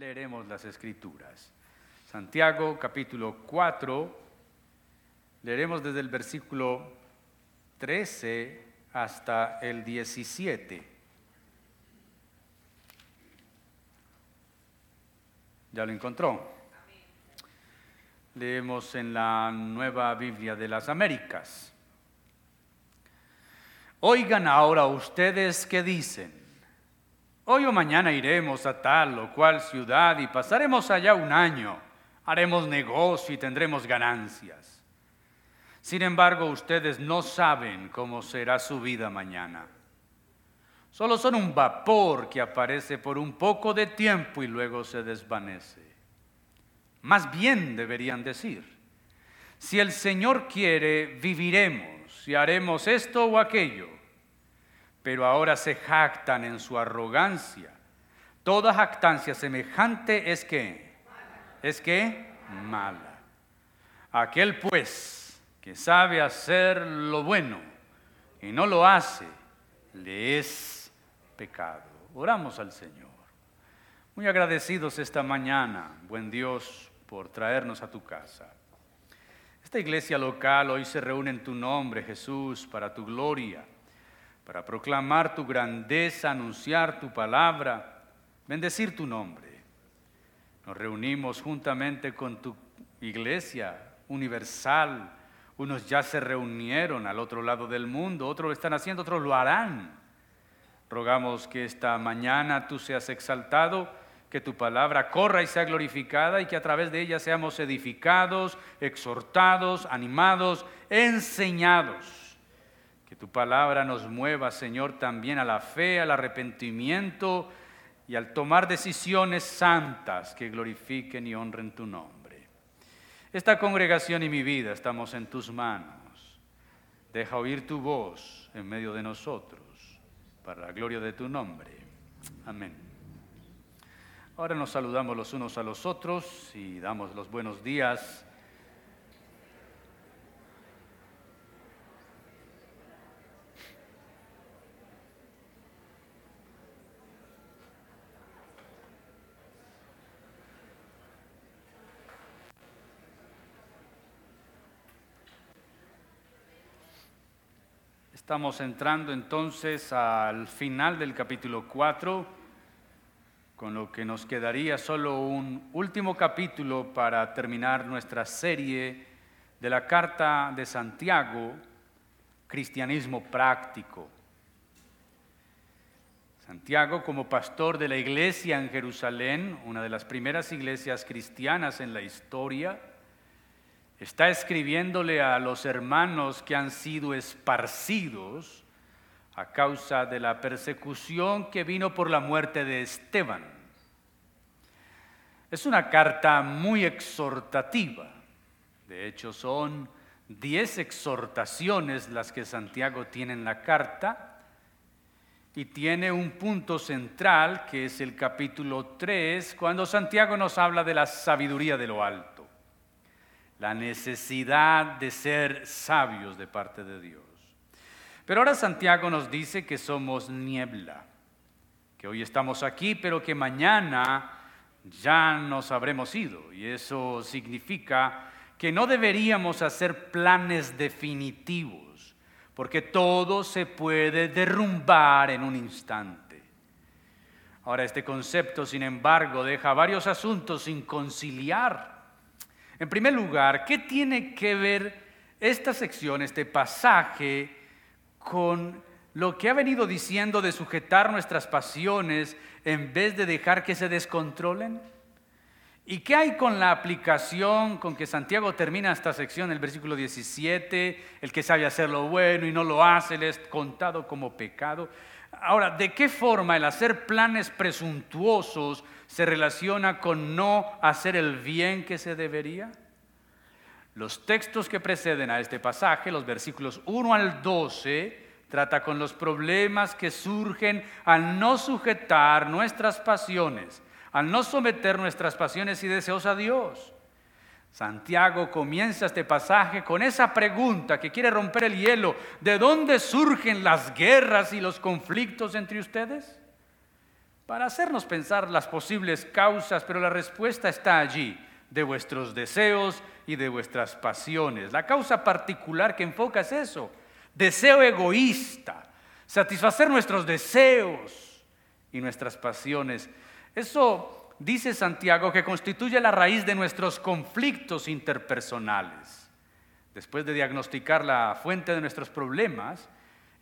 leeremos las escrituras. Santiago capítulo 4, leeremos desde el versículo 13 hasta el 17. ¿Ya lo encontró? Leemos en la Nueva Biblia de las Américas. Oigan ahora ustedes qué dicen. Hoy o mañana iremos a tal o cual ciudad y pasaremos allá un año. Haremos negocio y tendremos ganancias. Sin embargo, ustedes no saben cómo será su vida mañana. Solo son un vapor que aparece por un poco de tiempo y luego se desvanece. Más bien deberían decir, si el Señor quiere, viviremos y haremos esto o aquello. Pero ahora se jactan en su arrogancia. Toda jactancia semejante es que, es que mala. Aquel pues que sabe hacer lo bueno y no lo hace, le es pecado. Oramos al Señor. Muy agradecidos esta mañana, buen Dios, por traernos a tu casa. Esta iglesia local hoy se reúne en tu nombre, Jesús, para tu gloria, para proclamar tu grandeza, anunciar tu palabra, bendecir tu nombre. Nos reunimos juntamente con tu iglesia universal. Unos ya se reunieron al otro lado del mundo, otros lo están haciendo, otros lo harán. Rogamos que esta mañana tú seas exaltado que tu palabra corra y sea glorificada y que a través de ella seamos edificados, exhortados, animados, enseñados. Tu palabra nos mueva, Señor, también a la fe, al arrepentimiento y al tomar decisiones santas que glorifiquen y honren tu nombre. Esta congregación y mi vida estamos en tus manos. Deja oír tu voz en medio de nosotros, para la gloria de tu nombre. Amén. Ahora nos saludamos los unos a los otros y damos los buenos días. Estamos entrando entonces al final del capítulo 4 con lo que nos quedaría solo un último capítulo para terminar nuestra serie de la Carta de Santiago, Cristianismo Práctico. Santiago, como pastor de la iglesia en Jerusalén, una de las primeras iglesias cristianas en la historia, está escribiéndole a los hermanos que han sido esparcidos a causa de la persecución que vino por la muerte de Esteban. Es una carta muy exhortativa. De hecho, son diez exhortaciones las que Santiago tiene en la carta y tiene un punto central que es el capítulo 3, cuando Santiago nos habla de la sabiduría de lo alto, la necesidad de ser sabios de parte de Dios. Pero ahora Santiago nos dice que somos niebla, que hoy estamos aquí, pero que mañana ya nos habremos ido. Y eso significa que no deberíamos hacer planes definitivos, porque todo se puede derrumbar en un instante. Ahora, este concepto, sin embargo, deja varios asuntos sin conciliar. En primer lugar, ¿qué tiene que ver esta sección, este pasaje, con lo que ha venido diciendo de sujetar nuestras pasiones en vez de dejar que se descontrolen? ¿Y qué hay con la aplicación con que Santiago termina esta sección, el versículo 17, el que sabe hacer lo bueno y no lo hace, le es contado como pecado? Ahora, ¿de qué forma el hacer planes presuntuosos se relaciona con no hacer el bien que se debería? Los textos que preceden a este pasaje, los versículos 1 al 12, Trata con los problemas que surgen al no sujetar nuestras pasiones, al no someter nuestras pasiones y deseos a Dios. Santiago comienza este pasaje con esa pregunta que quiere romper el hielo. ¿De dónde surgen las guerras y los conflictos entre ustedes? Para hacernos pensar las posibles causas, pero la respuesta está allí, de vuestros deseos y de vuestras pasiones. La causa particular que enfoca es eso, deseo egoísta, satisfacer nuestros deseos y nuestras pasiones. Eso dice Santiago que constituye la raíz de nuestros conflictos interpersonales. Después de diagnosticar la fuente de nuestros problemas,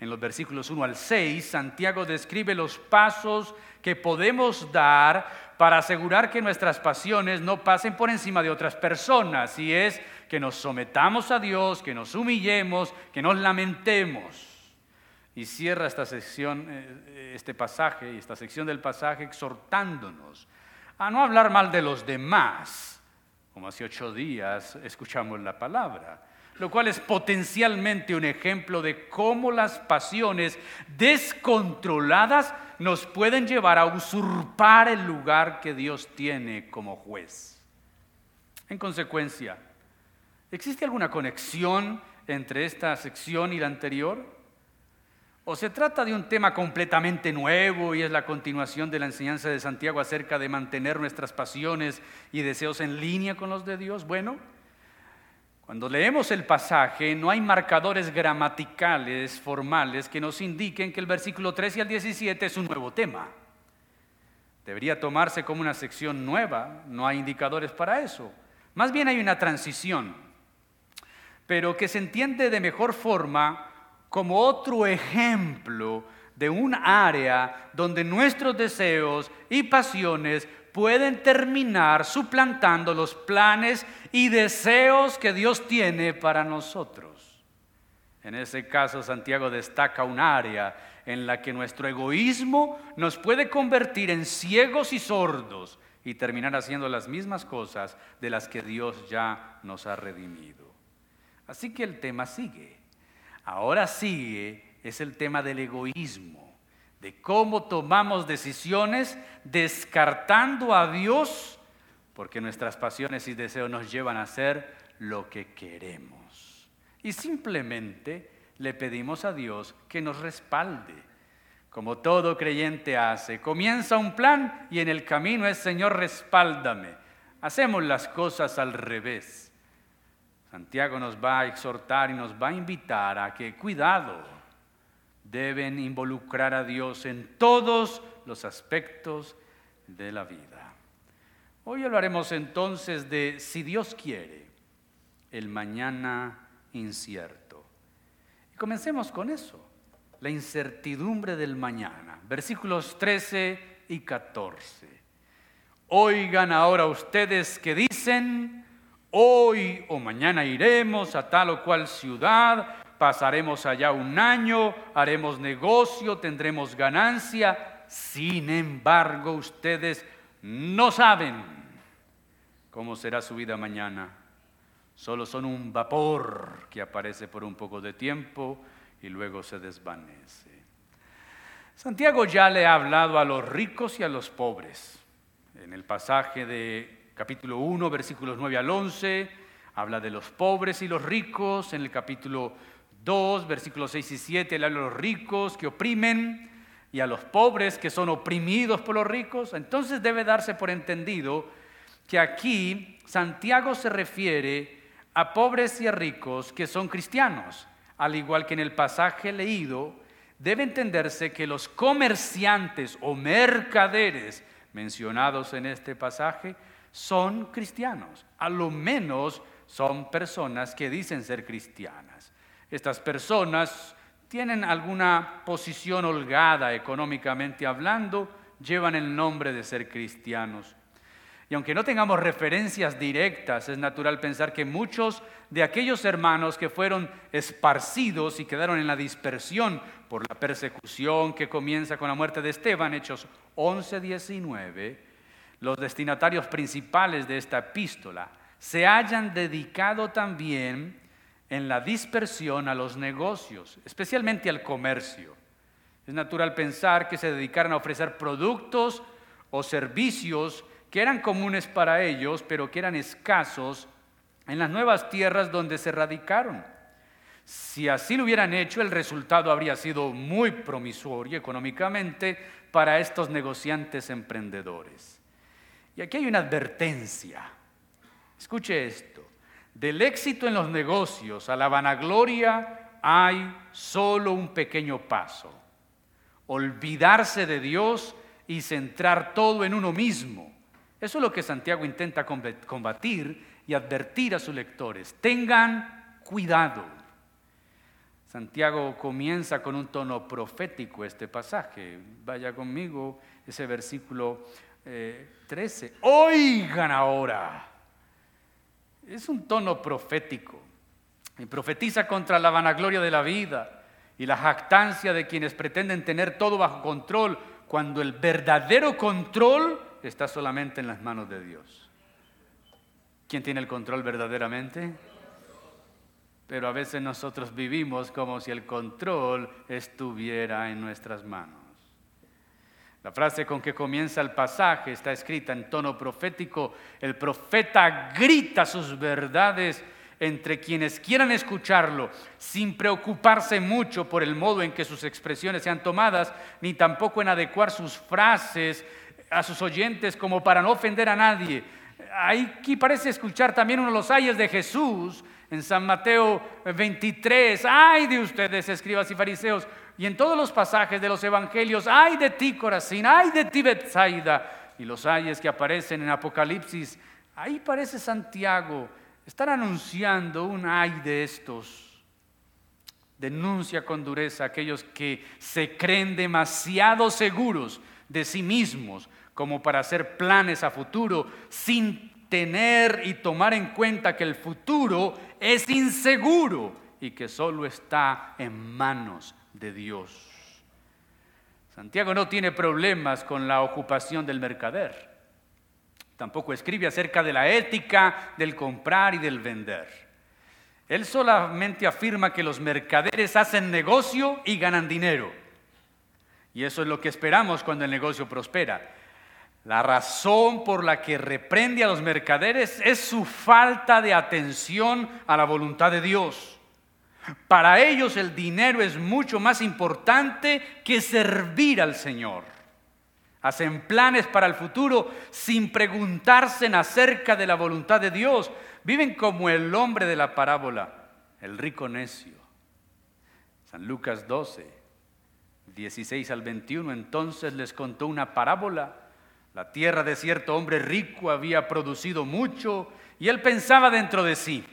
en los versículos 1 al 6, Santiago describe los pasos que podemos dar para asegurar que nuestras pasiones no pasen por encima de otras personas, y es que nos sometamos a Dios, que nos humillemos, que nos lamentemos. Y cierra esta sección, eh, este pasaje, esta sección del pasaje exhortándonos a no hablar mal de los demás, como hace ocho días escuchamos la palabra, lo cual es potencialmente un ejemplo de cómo las pasiones descontroladas nos pueden llevar a usurpar el lugar que Dios tiene como juez. En consecuencia, ¿existe alguna conexión entre esta sección y la anterior? ¿O se trata de un tema completamente nuevo y es la continuación de la enseñanza de Santiago acerca de mantener nuestras pasiones y deseos en línea con los de Dios? Bueno, cuando leemos el pasaje, no hay marcadores gramaticales formales que nos indiquen que el versículo 13 al 17 es un nuevo tema. Debería tomarse como una sección nueva, no hay indicadores para eso. Más bien hay una transición, pero que se entiende de mejor forma como otro ejemplo de un área donde nuestros deseos y pasiones pueden terminar suplantando los planes y deseos que Dios tiene para nosotros. En ese caso, Santiago destaca un área en la que nuestro egoísmo nos puede convertir en ciegos y sordos y terminar haciendo las mismas cosas de las que Dios ya nos ha redimido. Así que el tema sigue. Ahora sigue es el tema del egoísmo de cómo tomamos decisiones descartando a Dios, porque nuestras pasiones y deseos nos llevan a hacer lo que queremos. Y simplemente le pedimos a Dios que nos respalde, como todo creyente hace. Comienza un plan y en el camino es Señor, respáldame. Hacemos las cosas al revés. Santiago nos va a exhortar y nos va a invitar a que cuidado deben involucrar a Dios en todos los aspectos de la vida. Hoy hablaremos entonces de si Dios quiere, el mañana incierto. Y comencemos con eso, la incertidumbre del mañana, versículos 13 y 14. Oigan ahora ustedes que dicen, hoy o mañana iremos a tal o cual ciudad pasaremos allá un año, haremos negocio, tendremos ganancia. Sin embargo, ustedes no saben cómo será su vida mañana. Solo son un vapor que aparece por un poco de tiempo y luego se desvanece. Santiago ya le ha hablado a los ricos y a los pobres. En el pasaje de capítulo 1, versículos 9 al 11, habla de los pobres y los ricos. En el capítulo 2, versículos 6 y 7, a los ricos que oprimen y a los pobres que son oprimidos por los ricos. Entonces debe darse por entendido que aquí Santiago se refiere a pobres y a ricos que son cristianos, al igual que en el pasaje leído, debe entenderse que los comerciantes o mercaderes mencionados en este pasaje son cristianos, a lo menos son personas que dicen ser cristianas. Estas personas tienen alguna posición holgada económicamente hablando, llevan el nombre de ser cristianos. Y aunque no tengamos referencias directas, es natural pensar que muchos de aquellos hermanos que fueron esparcidos y quedaron en la dispersión por la persecución que comienza con la muerte de Esteban, Hechos 11, 19, los destinatarios principales de esta epístola se hayan dedicado también en la dispersión a los negocios, especialmente al comercio. Es natural pensar que se dedicaron a ofrecer productos o servicios que eran comunes para ellos, pero que eran escasos en las nuevas tierras donde se radicaron. Si así lo hubieran hecho, el resultado habría sido muy promisorio económicamente para estos negociantes emprendedores. Y aquí hay una advertencia. Escuche esto. Del éxito en los negocios a la vanagloria hay solo un pequeño paso. Olvidarse de Dios y centrar todo en uno mismo. Eso es lo que Santiago intenta combatir y advertir a sus lectores. Tengan cuidado. Santiago comienza con un tono profético este pasaje. Vaya conmigo, ese versículo 13. Eh, Oigan ahora. Es un tono profético. Y profetiza contra la vanagloria de la vida y la jactancia de quienes pretenden tener todo bajo control, cuando el verdadero control está solamente en las manos de Dios. ¿Quién tiene el control verdaderamente? pero a veces nosotros vivimos como si el control estuviera en nuestras manos. La frase con que comienza el pasaje está escrita en tono profético. El profeta grita sus verdades entre quienes quieran escucharlo, sin preocuparse mucho por el modo en que sus expresiones sean tomadas, ni tampoco en adecuar sus frases a sus oyentes como para no ofender a nadie. Aquí parece escuchar también uno de los ayes de Jesús en San Mateo 23, ay de ustedes, escribas y fariseos, y en todos los pasajes de los evangelios, ay de ti, Corazín, ay de ti, Bethsaida, y los ayes que aparecen en Apocalipsis, ahí parece Santiago, están anunciando un ay de estos. Denuncia con dureza a aquellos que se creen demasiado seguros de sí mismos como para hacer planes a futuro sin tener y tomar en cuenta que el futuro es inseguro y que solo está en manos de Dios. Santiago no tiene problemas con la ocupación del mercader. Tampoco escribe acerca de la ética del comprar y del vender. Él solamente afirma que los mercaderes hacen negocio y ganan dinero. Y eso es lo que esperamos cuando el negocio prospera. La razón por la que reprende a los mercaderes es su falta de atención a la voluntad de Dios. Para ellos el dinero es mucho más importante que servir al Señor. Hacen planes para el futuro sin preguntarse acerca de la voluntad de Dios. Viven como el hombre de la parábola, el rico necio. San Lucas 12, 16 al 21, entonces les contó una parábola la tierra de cierto hombre rico había producido mucho y él pensaba dentro de sí,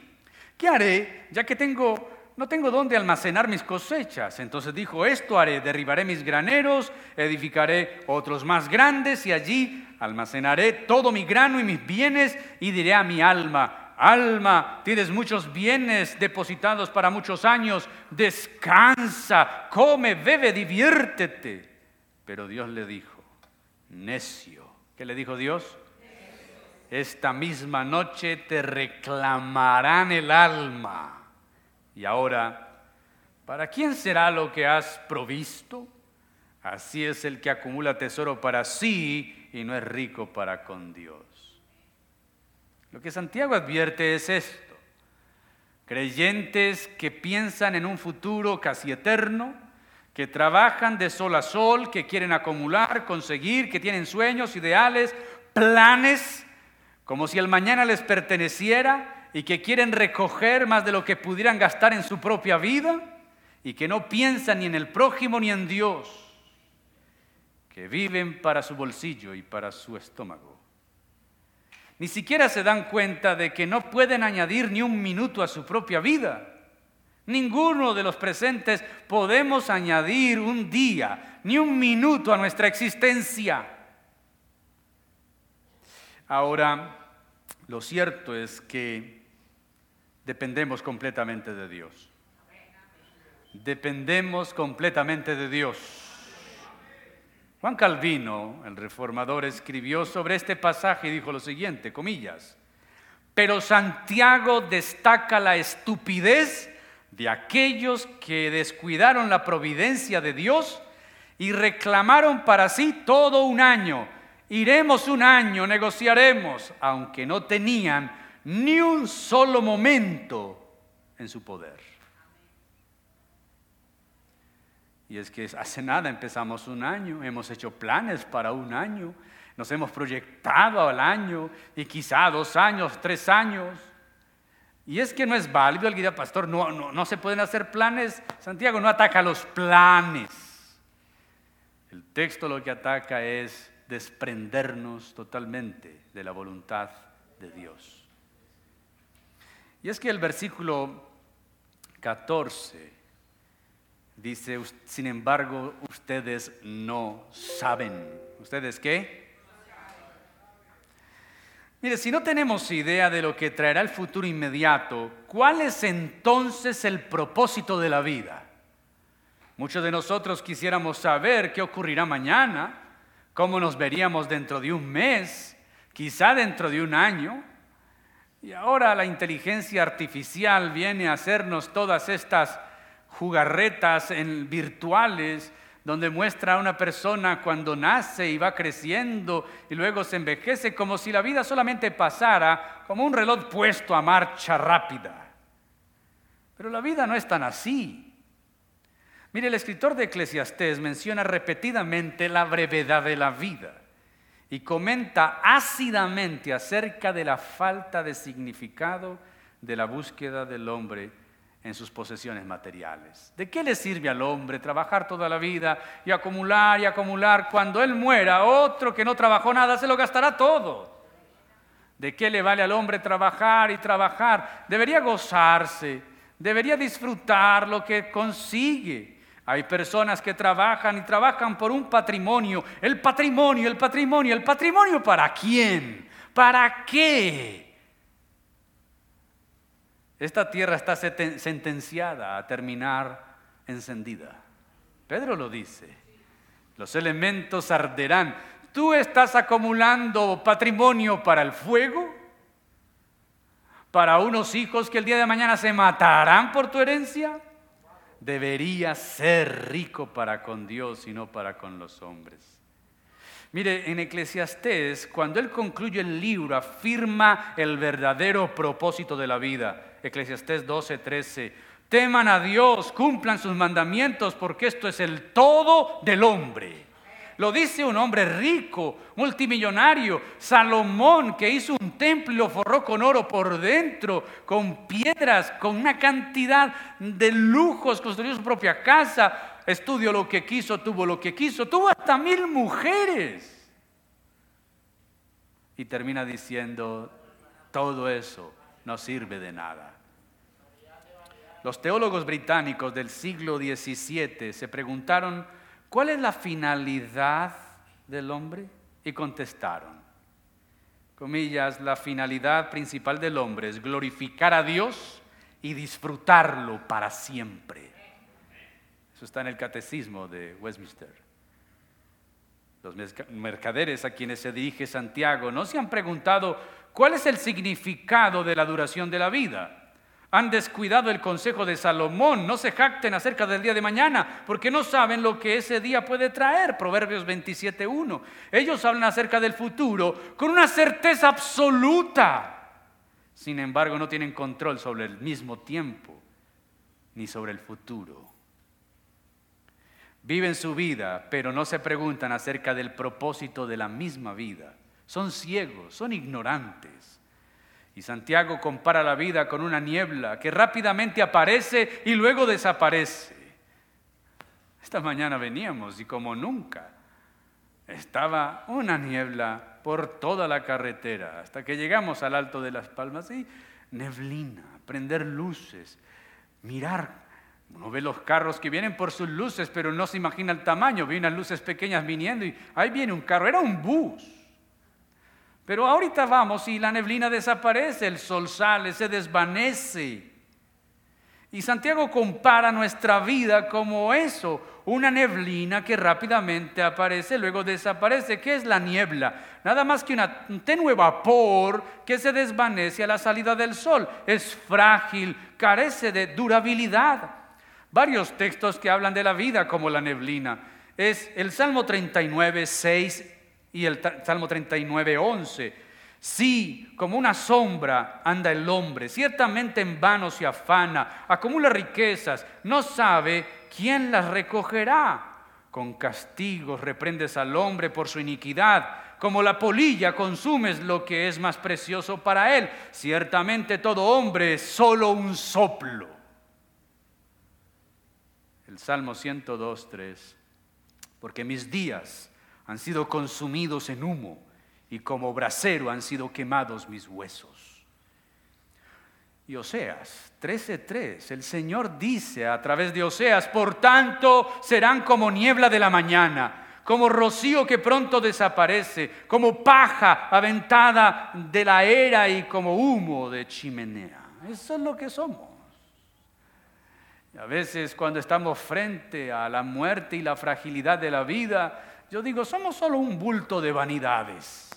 ¿qué haré ya que tengo no tengo dónde almacenar mis cosechas? Entonces dijo, esto haré, derribaré mis graneros, edificaré otros más grandes y allí almacenaré todo mi grano y mis bienes y diré a mi alma, alma, tienes muchos bienes depositados para muchos años, descansa, come, bebe, diviértete. Pero Dios le dijo, necio ¿Qué le dijo Dios? Esta misma noche te reclamarán el alma. Y ahora, ¿para quién será lo que has provisto? Así es el que acumula tesoro para sí y no es rico para con Dios. Lo que Santiago advierte es esto. Creyentes que piensan en un futuro casi eterno, que trabajan de sol a sol, que quieren acumular, conseguir, que tienen sueños, ideales, planes, como si el mañana les perteneciera y que quieren recoger más de lo que pudieran gastar en su propia vida y que no piensan ni en el prójimo ni en Dios, que viven para su bolsillo y para su estómago. Ni siquiera se dan cuenta de que no pueden añadir ni un minuto a su propia vida Ninguno de los presentes podemos añadir un día ni un minuto a nuestra existencia. Ahora, lo cierto es que dependemos completamente de Dios. Dependemos completamente de Dios. Juan Calvino, el reformador, escribió sobre este pasaje y dijo lo siguiente, comillas, pero Santiago destaca la estupidez de aquellos que descuidaron la providencia de Dios y reclamaron para sí todo un año. Iremos un año, negociaremos, aunque no tenían ni un solo momento en su poder. Y es que hace nada empezamos un año, hemos hecho planes para un año, nos hemos proyectado al año y quizá dos años, tres años. Y es que no es válido el guía pastor, no, no, no se pueden hacer planes. Santiago no ataca los planes. El texto lo que ataca es desprendernos totalmente de la voluntad de Dios. Y es que el versículo 14 dice, sin embargo, ustedes no saben. ¿Ustedes qué? Mire, si no tenemos idea de lo que traerá el futuro inmediato, ¿cuál es entonces el propósito de la vida? Muchos de nosotros quisiéramos saber qué ocurrirá mañana, cómo nos veríamos dentro de un mes, quizá dentro de un año. Y ahora la inteligencia artificial viene a hacernos todas estas jugarretas en virtuales donde muestra a una persona cuando nace y va creciendo y luego se envejece como si la vida solamente pasara como un reloj puesto a marcha rápida. Pero la vida no es tan así. Mire, el escritor de Eclesiastés menciona repetidamente la brevedad de la vida y comenta ácidamente acerca de la falta de significado de la búsqueda del hombre en sus posesiones materiales. ¿De qué le sirve al hombre trabajar toda la vida y acumular y acumular? Cuando él muera, otro que no trabajó nada se lo gastará todo. ¿De qué le vale al hombre trabajar y trabajar? Debería gozarse, debería disfrutar lo que consigue. Hay personas que trabajan y trabajan por un patrimonio. El patrimonio, el patrimonio, el patrimonio para quién? ¿Para qué? Esta tierra está sentenciada a terminar encendida. Pedro lo dice. Los elementos arderán. ¿Tú estás acumulando patrimonio para el fuego? ¿Para unos hijos que el día de mañana se matarán por tu herencia? Debería ser rico para con Dios y no para con los hombres. Mire, en Eclesiastés, cuando él concluye el libro, afirma el verdadero propósito de la vida. Eclesiastés 12, 13. Teman a Dios, cumplan sus mandamientos, porque esto es el todo del hombre. Lo dice un hombre rico, multimillonario, Salomón, que hizo un templo y lo forró con oro por dentro, con piedras, con una cantidad de lujos, construyó su propia casa, estudió lo que quiso, tuvo lo que quiso, tuvo hasta mil mujeres. Y termina diciendo, todo eso no sirve de nada. Los teólogos británicos del siglo XVII se preguntaron, ¿cuál es la finalidad del hombre? Y contestaron, comillas, la finalidad principal del hombre es glorificar a Dios y disfrutarlo para siempre. Eso está en el catecismo de Westminster. Los mercaderes a quienes se dirige Santiago no se han preguntado cuál es el significado de la duración de la vida han descuidado el consejo de Salomón. No se jacten acerca del día de mañana, porque no saben lo que ese día puede traer. Proverbios 27.1. Ellos hablan acerca del futuro con una certeza absoluta. Sin embargo, no tienen control sobre el mismo tiempo ni sobre el futuro. Viven su vida, pero no se preguntan acerca del propósito de la misma vida. Son ciegos, son ignorantes. Y Santiago compara la vida con una niebla que rápidamente aparece y luego desaparece. Esta mañana veníamos y como nunca estaba una niebla por toda la carretera hasta que llegamos al alto de las palmas y neblina, prender luces, mirar. Uno ve los carros que vienen por sus luces, pero no se imagina el tamaño. Vi unas luces pequeñas viniendo y ahí viene un carro, era un bus. Pero ahorita vamos y la neblina desaparece, el sol sale, se desvanece. Y Santiago compara nuestra vida como eso, una neblina que rápidamente aparece, luego desaparece. ¿Qué es la niebla? Nada más que un tenue vapor que se desvanece a la salida del sol. Es frágil, carece de durabilidad. Varios textos que hablan de la vida como la neblina. Es el Salmo 39, 6 y el Salmo 39, 11. Sí, como una sombra anda el hombre, ciertamente en vano se afana, acumula riquezas, no sabe quién las recogerá. Con castigos reprendes al hombre por su iniquidad, como la polilla consumes lo que es más precioso para él. Ciertamente todo hombre es solo un soplo. El Salmo 102, 3. Porque mis días han sido consumidos en humo y como brasero han sido quemados mis huesos. Y Oseas 13:3, el Señor dice a través de Oseas, por tanto serán como niebla de la mañana, como rocío que pronto desaparece, como paja aventada de la era y como humo de chimenea. Eso es lo que somos. Y a veces cuando estamos frente a la muerte y la fragilidad de la vida, yo digo, somos solo un bulto de vanidades.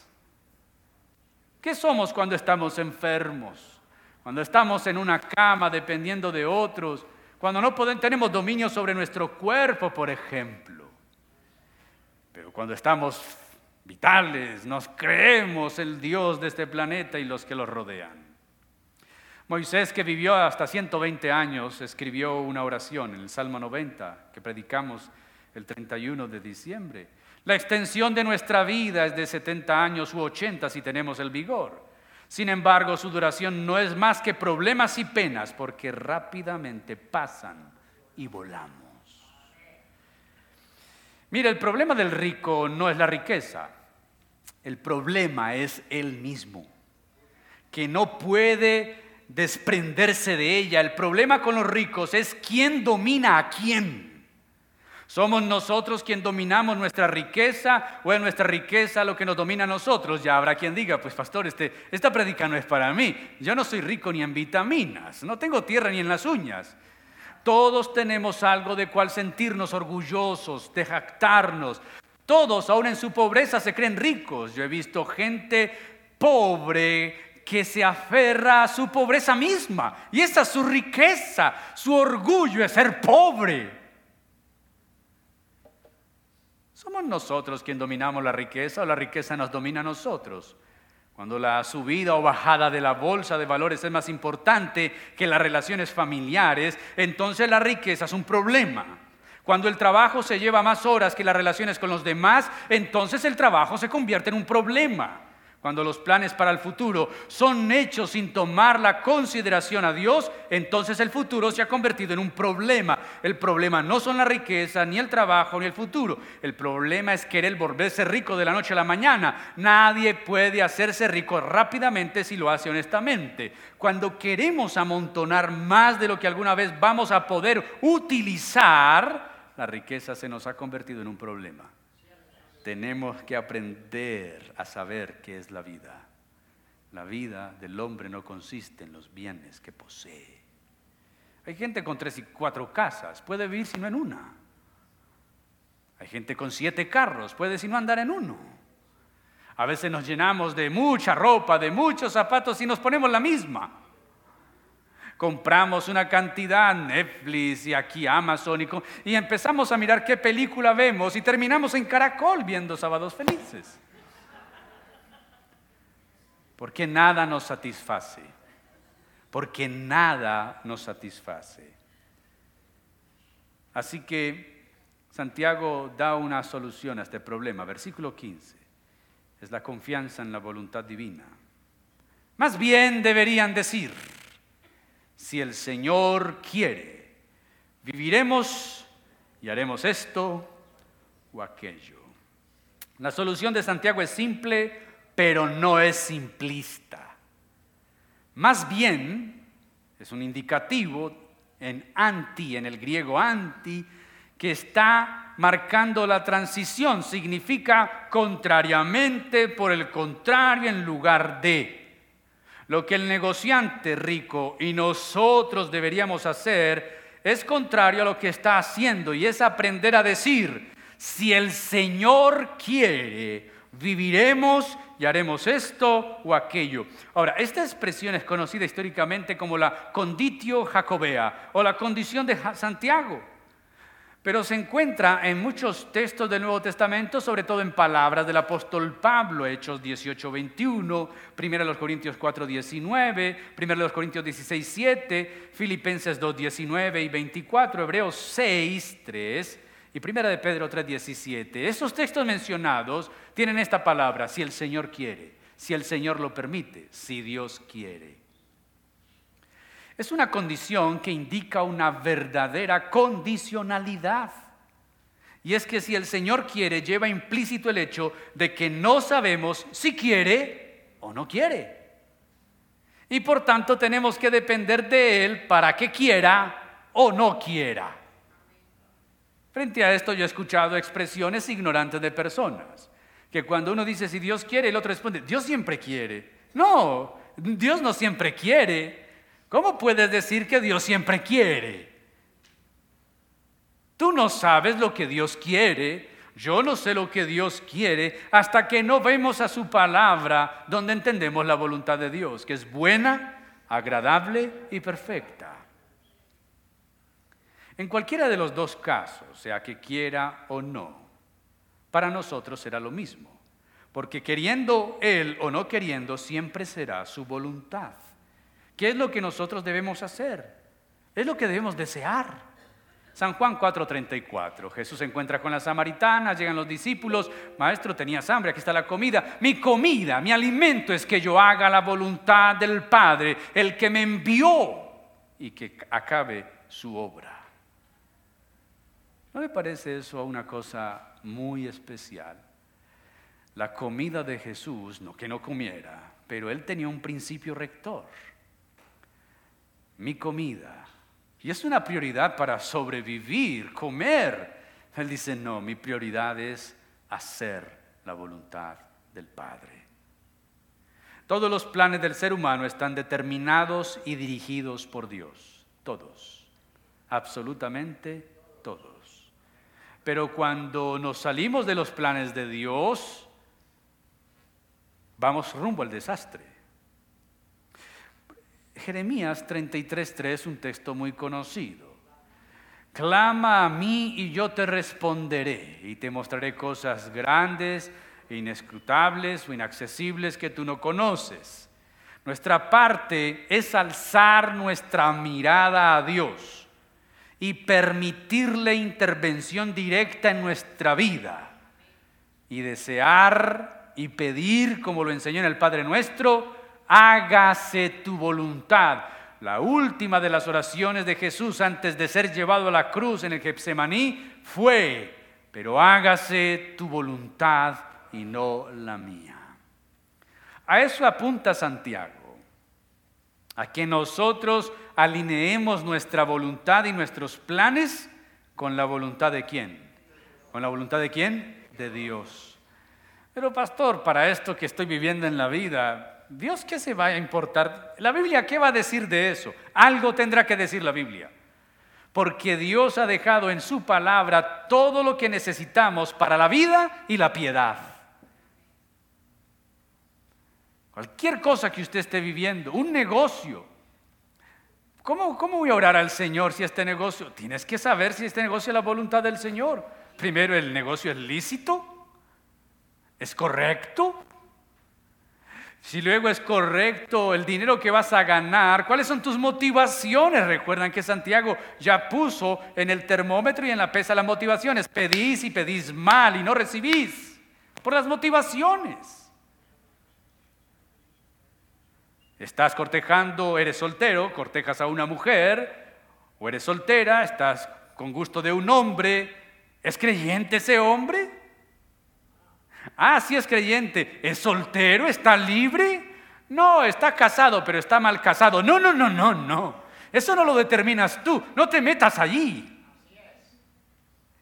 ¿Qué somos cuando estamos enfermos? Cuando estamos en una cama dependiendo de otros, cuando no podemos, tenemos dominio sobre nuestro cuerpo, por ejemplo. Pero cuando estamos vitales, nos creemos el Dios de este planeta y los que lo rodean. Moisés, que vivió hasta 120 años, escribió una oración en el Salmo 90 que predicamos el 31 de diciembre. La extensión de nuestra vida es de 70 años u 80 si tenemos el vigor. Sin embargo, su duración no es más que problemas y penas porque rápidamente pasan y volamos. Mira, el problema del rico no es la riqueza, el problema es él mismo, que no puede desprenderse de ella. El problema con los ricos es quién domina a quién. ¿Somos nosotros quien dominamos nuestra riqueza o es nuestra riqueza lo que nos domina a nosotros? Ya habrá quien diga, pues pastor, este, esta predica no es para mí. Yo no soy rico ni en vitaminas, no tengo tierra ni en las uñas. Todos tenemos algo de cual sentirnos orgullosos, de jactarnos. Todos, aún en su pobreza, se creen ricos. Yo he visto gente pobre que se aferra a su pobreza misma. Y esa es su riqueza, su orgullo es ser pobre. ¿Somos nosotros quien dominamos la riqueza o la riqueza nos domina a nosotros? Cuando la subida o bajada de la bolsa de valores es más importante que las relaciones familiares, entonces la riqueza es un problema. Cuando el trabajo se lleva más horas que las relaciones con los demás, entonces el trabajo se convierte en un problema. Cuando los planes para el futuro son hechos sin tomar la consideración a Dios, entonces el futuro se ha convertido en un problema. El problema no son la riqueza, ni el trabajo, ni el futuro. El problema es querer volverse rico de la noche a la mañana. Nadie puede hacerse rico rápidamente si lo hace honestamente. Cuando queremos amontonar más de lo que alguna vez vamos a poder utilizar, la riqueza se nos ha convertido en un problema tenemos que aprender a saber qué es la vida. La vida del hombre no consiste en los bienes que posee. Hay gente con tres y cuatro casas, puede vivir si no en una. Hay gente con siete carros, puede si no andar en uno. A veces nos llenamos de mucha ropa, de muchos zapatos y nos ponemos la misma compramos una cantidad, Netflix y aquí Amazon, y, empezamos a mirar qué película vemos y terminamos en Caracol viendo Sábados Felices. Porque nada nos satisface. Porque nada nos satisface. Así que Santiago da una solución a este problema. Versículo 15. Es la confianza en la voluntad divina. Más bien deberían decir, si el Señor quiere, viviremos y haremos esto o aquello. La solución de Santiago es simple, pero no es simplista. Más bien, es un indicativo en anti, en el griego anti, que está marcando la transición. Significa contrariamente, por el contrario, en lugar de. Lo que el negociante rico y nosotros deberíamos hacer es contrario a lo que está haciendo y es aprender a decir, si el Señor quiere, viviremos y haremos esto o aquello. Ahora, esta expresión es conocida históricamente como la conditio jacobea o la condición de Santiago. Pero se encuentra en muchos textos del Nuevo Testamento, sobre todo en palabras del apóstol Pablo, Hechos 18, 21, 1 Corintios 4, 19, 1 Corintios 16, 7, Filipenses 2, 19 y 24, Hebreos 6, 3 y 1 de Pedro 3, 17. Estos textos mencionados tienen esta palabra, si el Señor quiere, si el Señor lo permite, si Dios quiere. Es una condición que indica una verdadera condicionalidad. Y es que si el Señor quiere, lleva implícito el hecho de que no sabemos si quiere o no quiere. Y por tanto tenemos que depender de Él para que quiera o no quiera. Frente a esto yo he escuchado expresiones ignorantes de personas, que cuando uno dice si Dios quiere, el otro responde, Dios siempre quiere. No, Dios no siempre quiere. ¿Cómo puedes decir que Dios siempre quiere? Tú no sabes lo que Dios quiere, yo no sé lo que Dios quiere hasta que no vemos a su palabra donde entendemos la voluntad de Dios, que es buena, agradable y perfecta. En cualquiera de los dos casos, sea que quiera o no, para nosotros será lo mismo, porque queriendo Él o no queriendo, siempre será su voluntad. ¿Qué es lo que nosotros debemos hacer? Es lo que debemos desear. San Juan 4:34. Jesús se encuentra con la samaritana, llegan los discípulos, maestro, tenías hambre, aquí está la comida. Mi comida, mi alimento es que yo haga la voluntad del Padre, el que me envió, y que acabe su obra. ¿No le parece eso una cosa muy especial? La comida de Jesús, no que no comiera, pero él tenía un principio rector mi comida. Y es una prioridad para sobrevivir, comer. Él dice, no, mi prioridad es hacer la voluntad del Padre. Todos los planes del ser humano están determinados y dirigidos por Dios. Todos. Absolutamente todos. Pero cuando nos salimos de los planes de Dios, vamos rumbo al desastre. Jeremías 33.3, un texto muy conocido. Clama a mí y yo te responderé y te mostraré cosas grandes, inescrutables o inaccesibles que tú no conoces. Nuestra parte es alzar nuestra mirada a Dios y permitirle intervención directa en nuestra vida y desear y pedir, como lo enseñó en el Padre nuestro, hágase tu voluntad. La última de las oraciones de Jesús antes de ser llevado a la cruz en el Getsemaní fue, pero hágase tu voluntad y no la mía. A eso apunta Santiago, a que nosotros alineemos nuestra voluntad y nuestros planes con la voluntad de quién. ¿Con la voluntad de quién? De Dios. Pero pastor, para esto que estoy viviendo en la vida, Dios qué se va a importar. La Biblia, ¿qué va a decir de eso? Algo tendrá que decir la Biblia. Porque Dios ha dejado en su palabra todo lo que necesitamos para la vida y la piedad. Cualquier cosa que usted esté viviendo, un negocio. ¿Cómo, ¿Cómo voy a orar al Señor si este negocio? Tienes que saber si este negocio es la voluntad del Señor. Primero, ¿el negocio es lícito? ¿Es correcto? Si luego es correcto el dinero que vas a ganar, ¿cuáles son tus motivaciones? Recuerdan que Santiago ya puso en el termómetro y en la pesa las motivaciones. Pedís y pedís mal y no recibís por las motivaciones. Estás cortejando, eres soltero, cortejas a una mujer, o eres soltera, estás con gusto de un hombre. ¿Es creyente ese hombre? Ah, sí es creyente. ¿Es soltero? ¿Está libre? No, está casado, pero está mal casado. No, no, no, no, no. Eso no lo determinas tú. No te metas allí.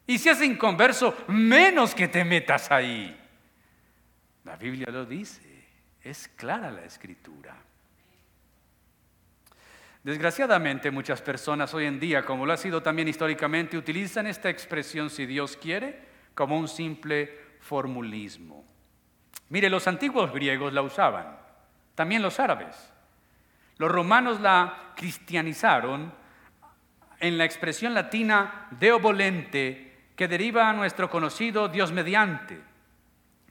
Y si es inconverso, menos que te metas ahí. La Biblia lo dice. Es clara la escritura. Desgraciadamente muchas personas hoy en día, como lo ha sido también históricamente, utilizan esta expresión si Dios quiere como un simple formulismo. Mire, los antiguos griegos la usaban, también los árabes. Los romanos la cristianizaron en la expresión latina deo volente, que deriva a nuestro conocido Dios mediante.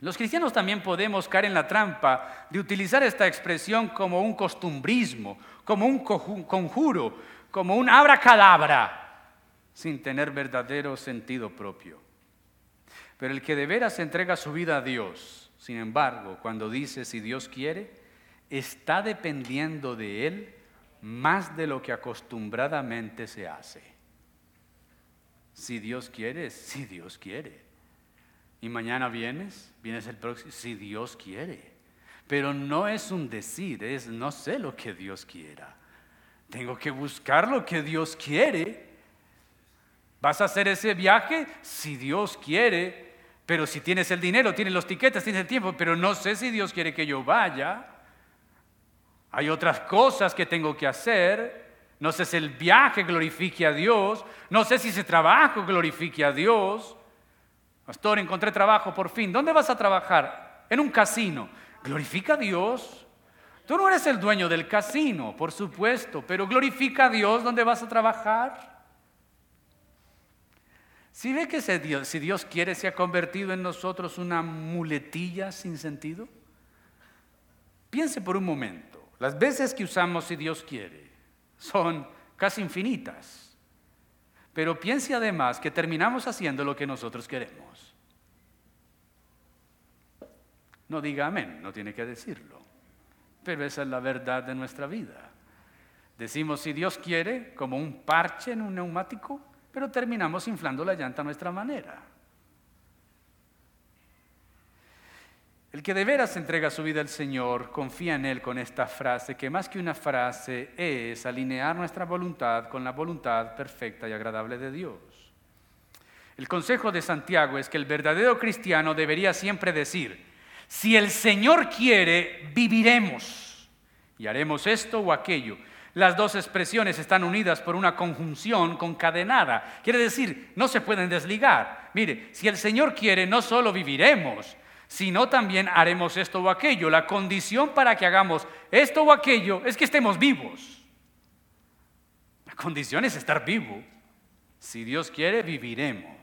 Los cristianos también podemos caer en la trampa de utilizar esta expresión como un costumbrismo, como un conjuro, como un abracadabra, sin tener verdadero sentido propio. Pero el que de veras entrega su vida a Dios, sin embargo, cuando dice si Dios quiere, está dependiendo de Él más de lo que acostumbradamente se hace. Si Dios quiere, si Dios quiere. Y mañana vienes, vienes el próximo, si Dios quiere. Pero no es un decir, es no sé lo que Dios quiera. Tengo que buscar lo que Dios quiere. ¿Vas a hacer ese viaje? Si Dios quiere. Pero si tienes el dinero, tienes los tiquetes, tienes el tiempo, pero no sé si Dios quiere que yo vaya. Hay otras cosas que tengo que hacer. No sé si el viaje glorifique a Dios. No sé si ese trabajo glorifique a Dios. Pastor, encontré trabajo por fin. ¿Dónde vas a trabajar? En un casino. ¿Glorifica a Dios? Tú no eres el dueño del casino, por supuesto, pero glorifica a Dios ¿dónde vas a trabajar. Si ve que si Dios quiere, se ha convertido en nosotros una muletilla sin sentido. Piense por un momento. Las veces que usamos si Dios quiere son casi infinitas. Pero piense además que terminamos haciendo lo que nosotros queremos. No diga amén, no tiene que decirlo. Pero esa es la verdad de nuestra vida. Decimos si Dios quiere como un parche en un neumático, pero terminamos inflando la llanta a nuestra manera. El que de veras entrega su vida al Señor confía en Él con esta frase, que más que una frase es alinear nuestra voluntad con la voluntad perfecta y agradable de Dios. El consejo de Santiago es que el verdadero cristiano debería siempre decir, si el Señor quiere, viviremos y haremos esto o aquello. Las dos expresiones están unidas por una conjunción concadenada. Quiere decir, no se pueden desligar. Mire, si el Señor quiere, no solo viviremos, sino también haremos esto o aquello. La condición para que hagamos esto o aquello es que estemos vivos. La condición es estar vivo. Si Dios quiere, viviremos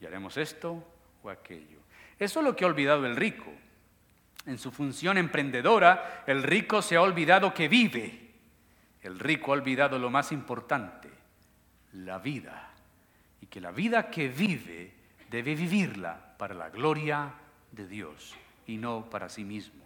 y haremos esto o aquello. Eso es lo que ha olvidado el rico. En su función emprendedora, el rico se ha olvidado que vive. El rico ha olvidado lo más importante, la vida. Y que la vida que vive debe vivirla para la gloria de Dios y no para sí mismo.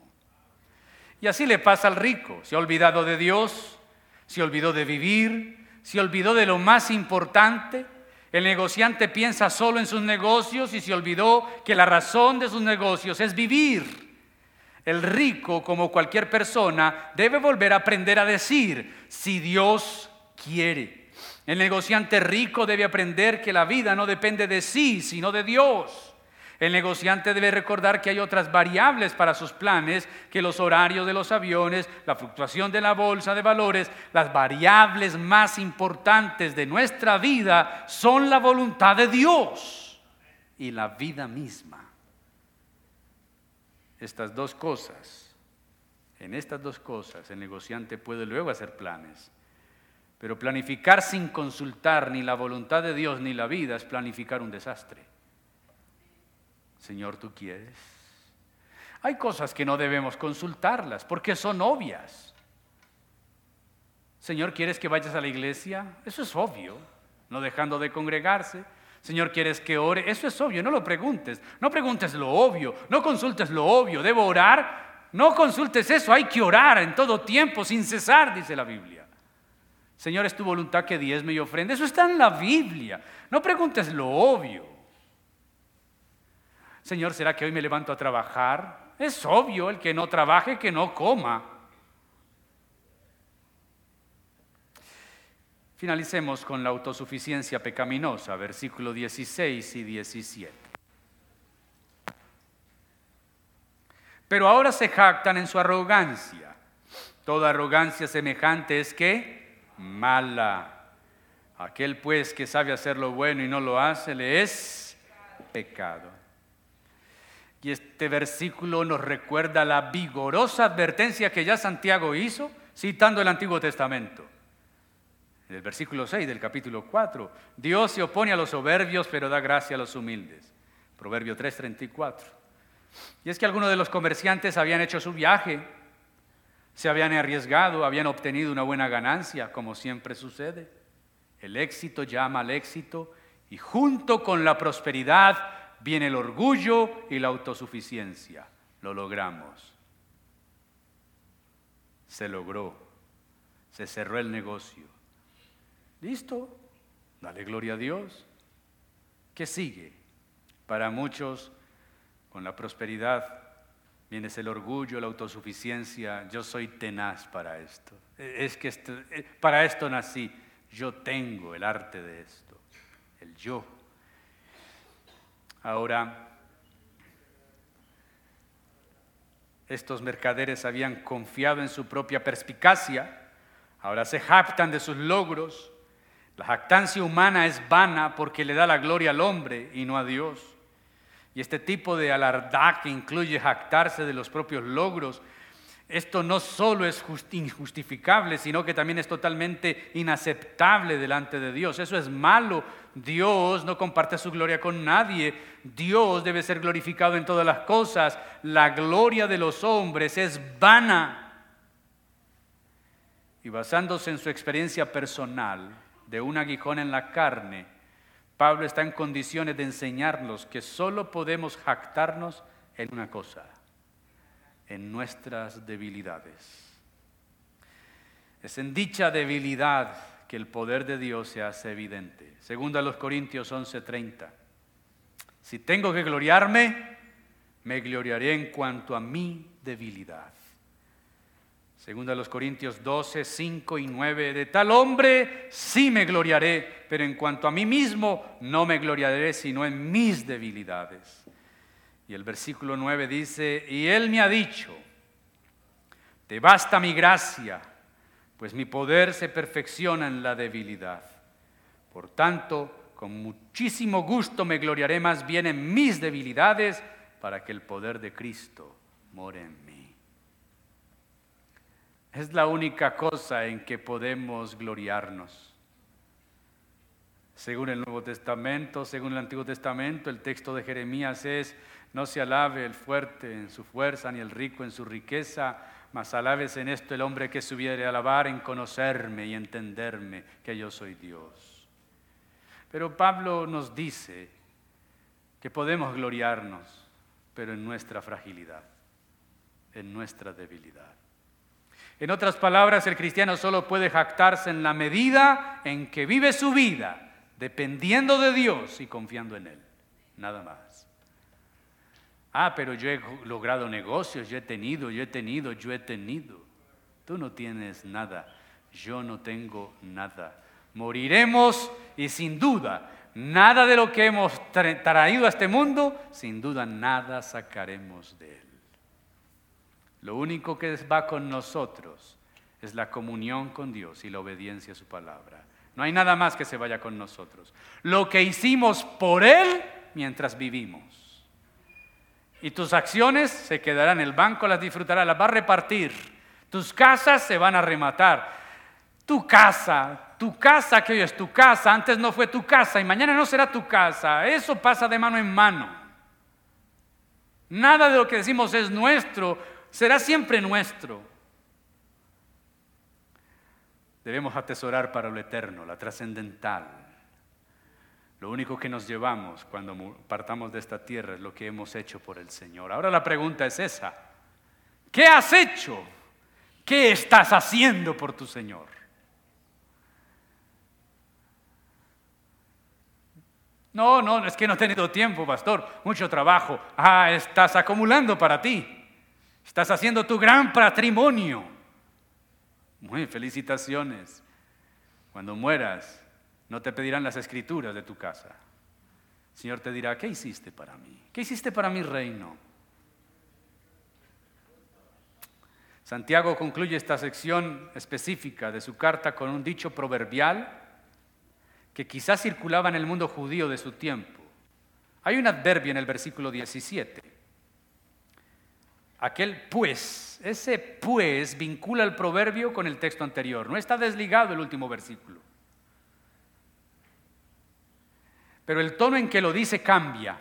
Y así le pasa al rico. Se ha olvidado de Dios, se olvidó de vivir, se olvidó de lo más importante. El negociante piensa solo en sus negocios y se olvidó que la razón de sus negocios es vivir. El rico, como cualquier persona, debe volver a aprender a decir, si Dios quiere. El negociante rico debe aprender que la vida no depende de sí, sino de Dios. El negociante debe recordar que hay otras variables para sus planes, que los horarios de los aviones, la fluctuación de la bolsa de valores, las variables más importantes de nuestra vida son la voluntad de Dios y la vida misma. Estas dos cosas, en estas dos cosas el negociante puede luego hacer planes. Pero planificar sin consultar ni la voluntad de Dios ni la vida es planificar un desastre. Señor, ¿tú quieres? Hay cosas que no debemos consultarlas porque son obvias. Señor, ¿quieres que vayas a la iglesia? Eso es obvio, no dejando de congregarse. Señor, ¿quieres que ore? Eso es obvio, no lo preguntes. No preguntes lo obvio, no consultes lo obvio. ¿Debo orar? No consultes eso, hay que orar en todo tiempo, sin cesar, dice la Biblia. Señor, es tu voluntad que diezme y ofrenda. Eso está en la Biblia. No preguntes lo obvio. Señor, ¿será que hoy me levanto a trabajar? Es obvio, el que no trabaje, que no coma. Finalicemos con la autosuficiencia pecaminosa, versículo 16 y 17. Pero ahora se jactan en su arrogancia. Toda arrogancia semejante es que mala. Aquel pues que sabe hacer lo bueno y no lo hace, le es pecado. Y este versículo nos recuerda la vigorosa advertencia que ya Santiago hizo citando el Antiguo Testamento. En el versículo 6 del capítulo 4, Dios se opone a los soberbios, pero da gracia a los humildes. Proverbio 3:34. Y es que algunos de los comerciantes habían hecho su viaje, se habían arriesgado, habían obtenido una buena ganancia, como siempre sucede. El éxito llama al éxito y junto con la prosperidad viene el orgullo y la autosuficiencia. Lo logramos. Se logró. Se cerró el negocio. Listo. Dale gloria a Dios. ¿Qué sigue? Para muchos, con la prosperidad viene el orgullo, la autosuficiencia. Yo soy tenaz para esto. Es que eh, para esto nací. Yo tengo el arte de esto. El yo. Ahora, estos mercaderes habían confiado en su propia perspicacia, ahora se jactan de sus logros. La jactancia humana es vana porque le da la gloria al hombre y no a Dios. Y este tipo de alardá que incluye jactarse de los propios logros esto no solo es injustificable, sino que también es totalmente inaceptable delante de Dios. Eso es malo. Dios no comparte su gloria con nadie. Dios debe ser glorificado en todas las cosas. La gloria de los hombres es vana. Y basándose en su experiencia personal de un aguijón en la carne, Pablo está en condiciones de enseñarnos que solo podemos jactarnos en una cosa en nuestras debilidades. Es en dicha debilidad que el poder de Dios se hace evidente. Segunda a los Corintios 11:30. Si tengo que gloriarme, me gloriaré en cuanto a mi debilidad. Segunda a los Corintios 12, 5 y 9. De tal hombre sí me gloriaré, pero en cuanto a mí mismo no me gloriaré sino en mis debilidades. Y el versículo 9 dice, y él me ha dicho, te basta mi gracia, pues mi poder se perfecciona en la debilidad. Por tanto, con muchísimo gusto me gloriaré más bien en mis debilidades para que el poder de Cristo more en mí. Es la única cosa en que podemos gloriarnos. Según el Nuevo Testamento, según el Antiguo Testamento, el texto de Jeremías es, no se alabe el fuerte en su fuerza, ni el rico en su riqueza, mas alabes en esto el hombre que subiere a alabar en conocerme y entenderme que yo soy Dios. Pero Pablo nos dice que podemos gloriarnos, pero en nuestra fragilidad, en nuestra debilidad. En otras palabras, el cristiano solo puede jactarse en la medida en que vive su vida, dependiendo de Dios y confiando en Él. Nada más. Ah, pero yo he logrado negocios, yo he tenido, yo he tenido, yo he tenido. Tú no tienes nada, yo no tengo nada. Moriremos y sin duda, nada de lo que hemos traído a este mundo, sin duda nada sacaremos de él. Lo único que va con nosotros es la comunión con Dios y la obediencia a su palabra. No hay nada más que se vaya con nosotros. Lo que hicimos por Él mientras vivimos. Y tus acciones se quedarán, el banco las disfrutará, las va a repartir. Tus casas se van a rematar. Tu casa, tu casa que hoy es tu casa, antes no fue tu casa y mañana no será tu casa. Eso pasa de mano en mano. Nada de lo que decimos es nuestro, será siempre nuestro. Debemos atesorar para lo eterno, la trascendental. Lo único que nos llevamos cuando partamos de esta tierra es lo que hemos hecho por el Señor. Ahora la pregunta es esa. ¿Qué has hecho? ¿Qué estás haciendo por tu Señor? No, no, es que no he tenido tiempo, pastor. Mucho trabajo. Ah, estás acumulando para ti. Estás haciendo tu gran patrimonio. Muy felicitaciones. Cuando mueras, no te pedirán las escrituras de tu casa. El Señor te dirá, ¿qué hiciste para mí? ¿Qué hiciste para mi reino? Santiago concluye esta sección específica de su carta con un dicho proverbial que quizás circulaba en el mundo judío de su tiempo. Hay un adverbio en el versículo 17. Aquel pues, ese pues vincula el proverbio con el texto anterior, no está desligado el último versículo. Pero el tono en que lo dice cambia,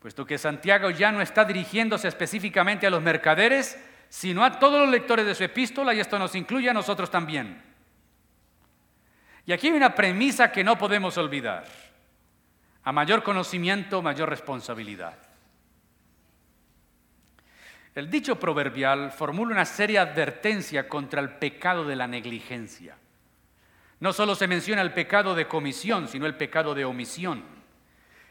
puesto que Santiago ya no está dirigiéndose específicamente a los mercaderes, sino a todos los lectores de su epístola, y esto nos incluye a nosotros también. Y aquí hay una premisa que no podemos olvidar. A mayor conocimiento, mayor responsabilidad. El dicho proverbial formula una seria advertencia contra el pecado de la negligencia. No solo se menciona el pecado de comisión, sino el pecado de omisión.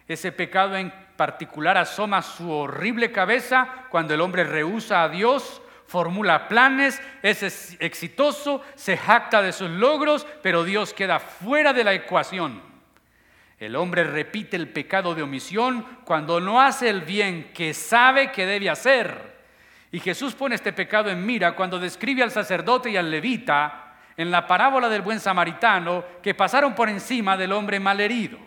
Ese pecado en particular asoma su horrible cabeza cuando el hombre rehúsa a Dios, formula planes, es exitoso, se jacta de sus logros, pero Dios queda fuera de la ecuación. El hombre repite el pecado de omisión cuando no hace el bien que sabe que debe hacer. Y Jesús pone este pecado en mira cuando describe al sacerdote y al levita en la parábola del buen samaritano que pasaron por encima del hombre malherido.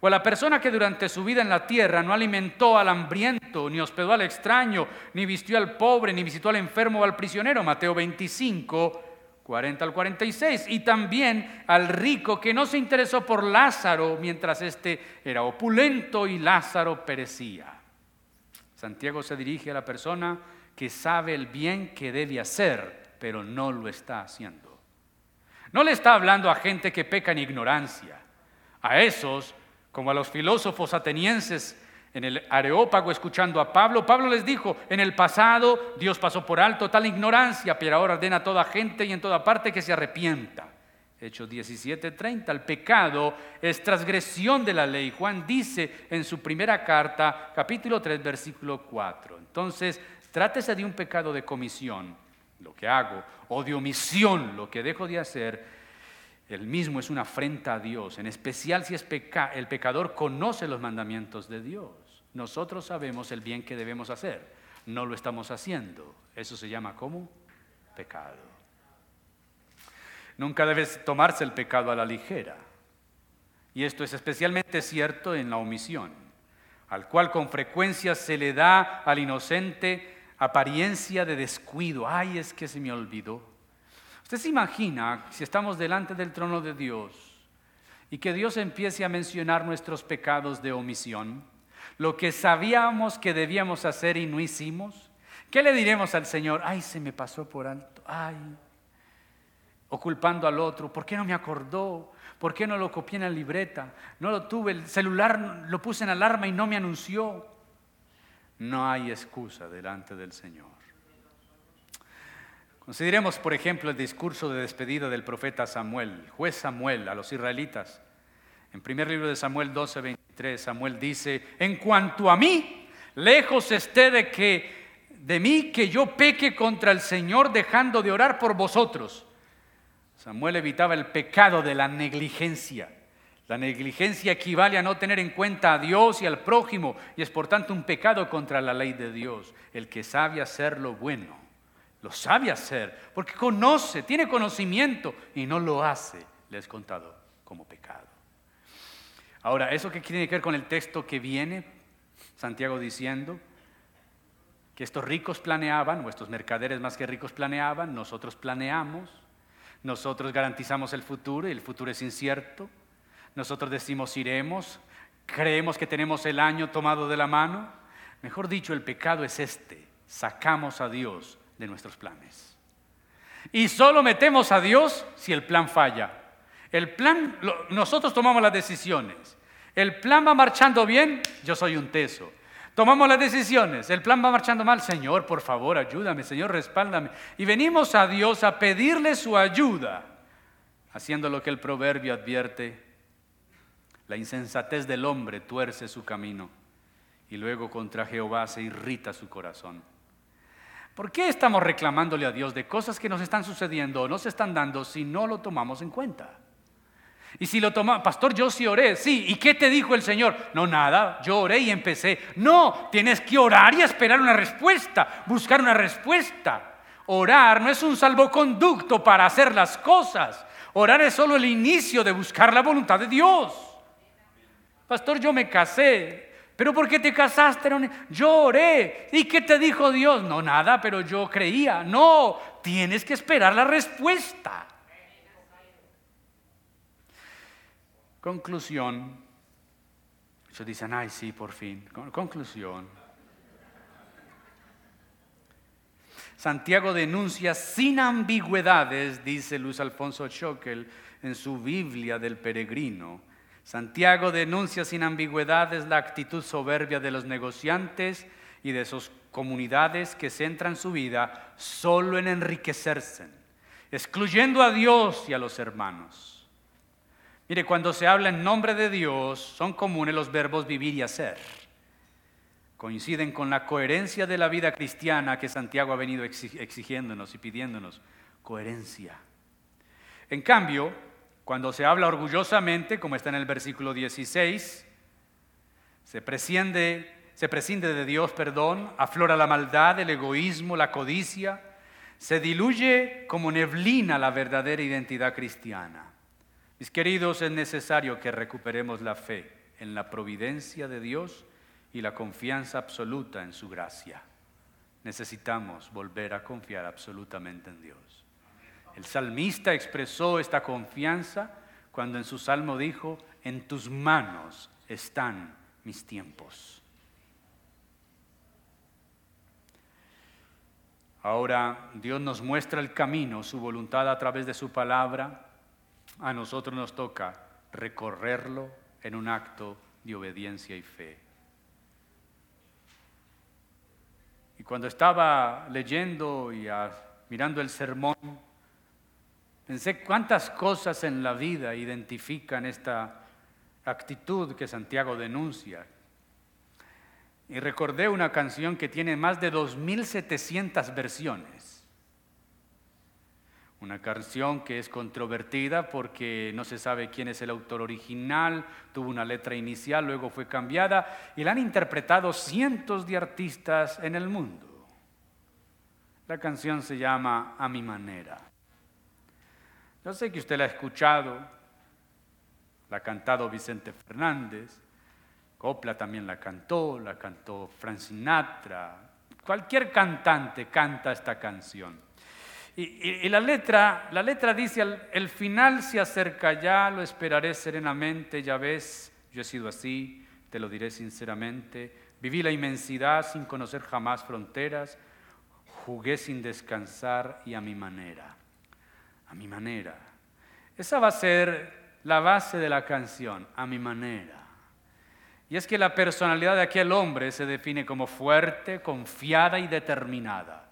O a la persona que durante su vida en la tierra no alimentó al hambriento, ni hospedó al extraño, ni vistió al pobre, ni visitó al enfermo o al prisionero. Mateo 25, 40 al 46. Y también al rico que no se interesó por Lázaro mientras éste era opulento y Lázaro perecía. Santiago se dirige a la persona que sabe el bien que debe hacer pero no lo está haciendo. No le está hablando a gente que peca en ignorancia. A esos, como a los filósofos atenienses en el Areópago escuchando a Pablo, Pablo les dijo, en el pasado Dios pasó por alto tal ignorancia, pero ahora ordena a toda gente y en toda parte que se arrepienta. Hechos 17:30, el pecado es transgresión de la ley. Juan dice en su primera carta, capítulo 3, versículo 4. Entonces, trátese de un pecado de comisión lo que hago, o de omisión, lo que dejo de hacer, el mismo es una afrenta a Dios, en especial si es el pecador conoce los mandamientos de Dios. Nosotros sabemos el bien que debemos hacer, no lo estamos haciendo. Eso se llama como pecado. Nunca debe tomarse el pecado a la ligera. Y esto es especialmente cierto en la omisión, al cual con frecuencia se le da al inocente apariencia de descuido. Ay, es que se me olvidó. Usted se imagina si estamos delante del trono de Dios y que Dios empiece a mencionar nuestros pecados de omisión, lo que sabíamos que debíamos hacer y no hicimos. ¿Qué le diremos al Señor? Ay, se me pasó por alto. Ay. O culpando al otro, ¿por qué no me acordó? ¿Por qué no lo copié en la libreta? No lo tuve, el celular lo puse en alarma y no me anunció. No hay excusa delante del Señor. Consideremos, por ejemplo, el discurso de despedida del profeta Samuel, juez Samuel, a los israelitas. En primer libro de Samuel 12, 23, Samuel dice, en cuanto a mí, lejos esté de que de mí que yo peque contra el Señor dejando de orar por vosotros. Samuel evitaba el pecado de la negligencia. La negligencia equivale a no tener en cuenta a Dios y al prójimo y es por tanto un pecado contra la ley de Dios. El que sabe hacer lo bueno, lo sabe hacer porque conoce, tiene conocimiento y no lo hace, le es contado como pecado. Ahora, ¿eso qué tiene que ver con el texto que viene? Santiago diciendo que estos ricos planeaban, o estos mercaderes más que ricos planeaban, nosotros planeamos, nosotros garantizamos el futuro y el futuro es incierto. Nosotros decimos iremos, creemos que tenemos el año tomado de la mano. Mejor dicho, el pecado es este. Sacamos a Dios de nuestros planes. Y solo metemos a Dios si el plan falla. El plan, nosotros tomamos las decisiones. El plan va marchando bien, yo soy un teso. Tomamos las decisiones, el plan va marchando mal, Señor, por favor, ayúdame, Señor, respáldame. Y venimos a Dios a pedirle su ayuda, haciendo lo que el proverbio advierte, la insensatez del hombre tuerce su camino y luego contra Jehová se irrita su corazón. ¿Por qué estamos reclamándole a Dios de cosas que nos están sucediendo o no se están dando si no lo tomamos en cuenta? Y si lo tomamos, pastor, yo sí oré, sí, ¿y qué te dijo el Señor? No, nada, yo oré y empecé. No, tienes que orar y esperar una respuesta, buscar una respuesta. Orar no es un salvoconducto para hacer las cosas. Orar es solo el inicio de buscar la voluntad de Dios. Pastor, yo me casé. ¿Pero por qué te casaste? Yo oré. ¿Y qué te dijo Dios? No, nada, pero yo creía. No, tienes que esperar la respuesta. Conclusión. Ellos dicen, ay, sí, por fin. Conclusión. Santiago denuncia sin ambigüedades, dice Luis Alfonso Schockel en su Biblia del peregrino. Santiago denuncia sin ambigüedades la actitud soberbia de los negociantes y de sus comunidades que centran su vida solo en enriquecerse, excluyendo a Dios y a los hermanos. Mire, cuando se habla en nombre de Dios, son comunes los verbos vivir y hacer. Coinciden con la coherencia de la vida cristiana que Santiago ha venido exigiéndonos y pidiéndonos. Coherencia. En cambio, cuando se habla orgullosamente, como está en el versículo 16, se se prescinde de Dios, perdón, aflora la maldad, el egoísmo, la codicia, se diluye como neblina la verdadera identidad cristiana. Mis queridos, es necesario que recuperemos la fe en la providencia de Dios y la confianza absoluta en su gracia. Necesitamos volver a confiar absolutamente en Dios. El salmista expresó esta confianza cuando en su salmo dijo, en tus manos están mis tiempos. Ahora Dios nos muestra el camino, su voluntad a través de su palabra. A nosotros nos toca recorrerlo en un acto de obediencia y fe. Y cuando estaba leyendo y mirando el sermón, Pensé cuántas cosas en la vida identifican esta actitud que Santiago denuncia. Y recordé una canción que tiene más de 2.700 versiones. Una canción que es controvertida porque no se sabe quién es el autor original, tuvo una letra inicial, luego fue cambiada y la han interpretado cientos de artistas en el mundo. La canción se llama A mi manera. Yo sé que usted la ha escuchado, la ha cantado Vicente Fernández, Copla también la cantó, la cantó Frank Sinatra, cualquier cantante canta esta canción. Y, la, letra, la letra dice, el final se acerca ya, lo esperaré serenamente, ya ves, yo he sido así, te lo diré sinceramente, viví la inmensidad sin conocer jamás fronteras, jugué sin descansar y a mi manera a mi manera. Esa va a ser la base de la canción, a mi manera. Y es que la personalidad de aquel hombre se define como fuerte, confiada y determinada.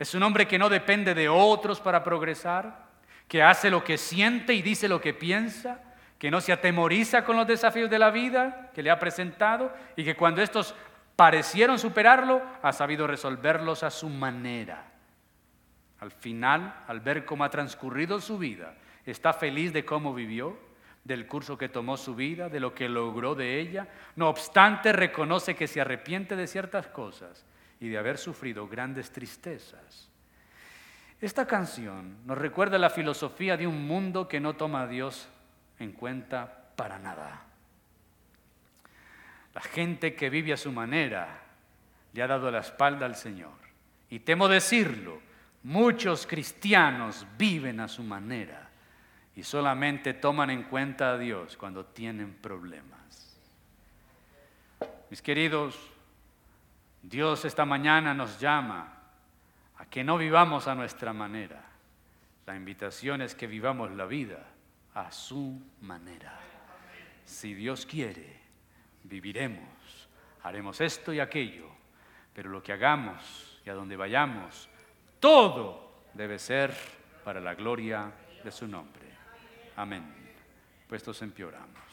Es un hombre que no depende de otros para progresar, que hace lo que siente y dice lo que piensa, que no se atemoriza con los desafíos de la vida que le ha presentado y que cuando estos parecieron superarlo, ha sabido resolverlos a su manera. Al final, al ver cómo ha transcurrido su vida, está feliz de cómo vivió, del curso que tomó su vida, de lo que logró de ella. No obstante, reconoce que se arrepiente de ciertas cosas y de haber sufrido grandes tristezas. Esta canción nos recuerda la filosofía de un mundo que no toma a Dios en cuenta para nada. La gente que vive a su manera le ha dado la espalda al Señor. Y temo decirlo, Muchos cristianos viven a su manera y solamente toman en cuenta a Dios cuando tienen problemas. Mis queridos, Dios esta mañana nos llama a que no vivamos a nuestra manera. La invitación es que vivamos la vida a su manera. Si Dios quiere, viviremos, haremos esto y aquello, pero lo que hagamos y a donde vayamos, todo debe ser para la gloria de su nombre. Amén. Puestos empeoramos.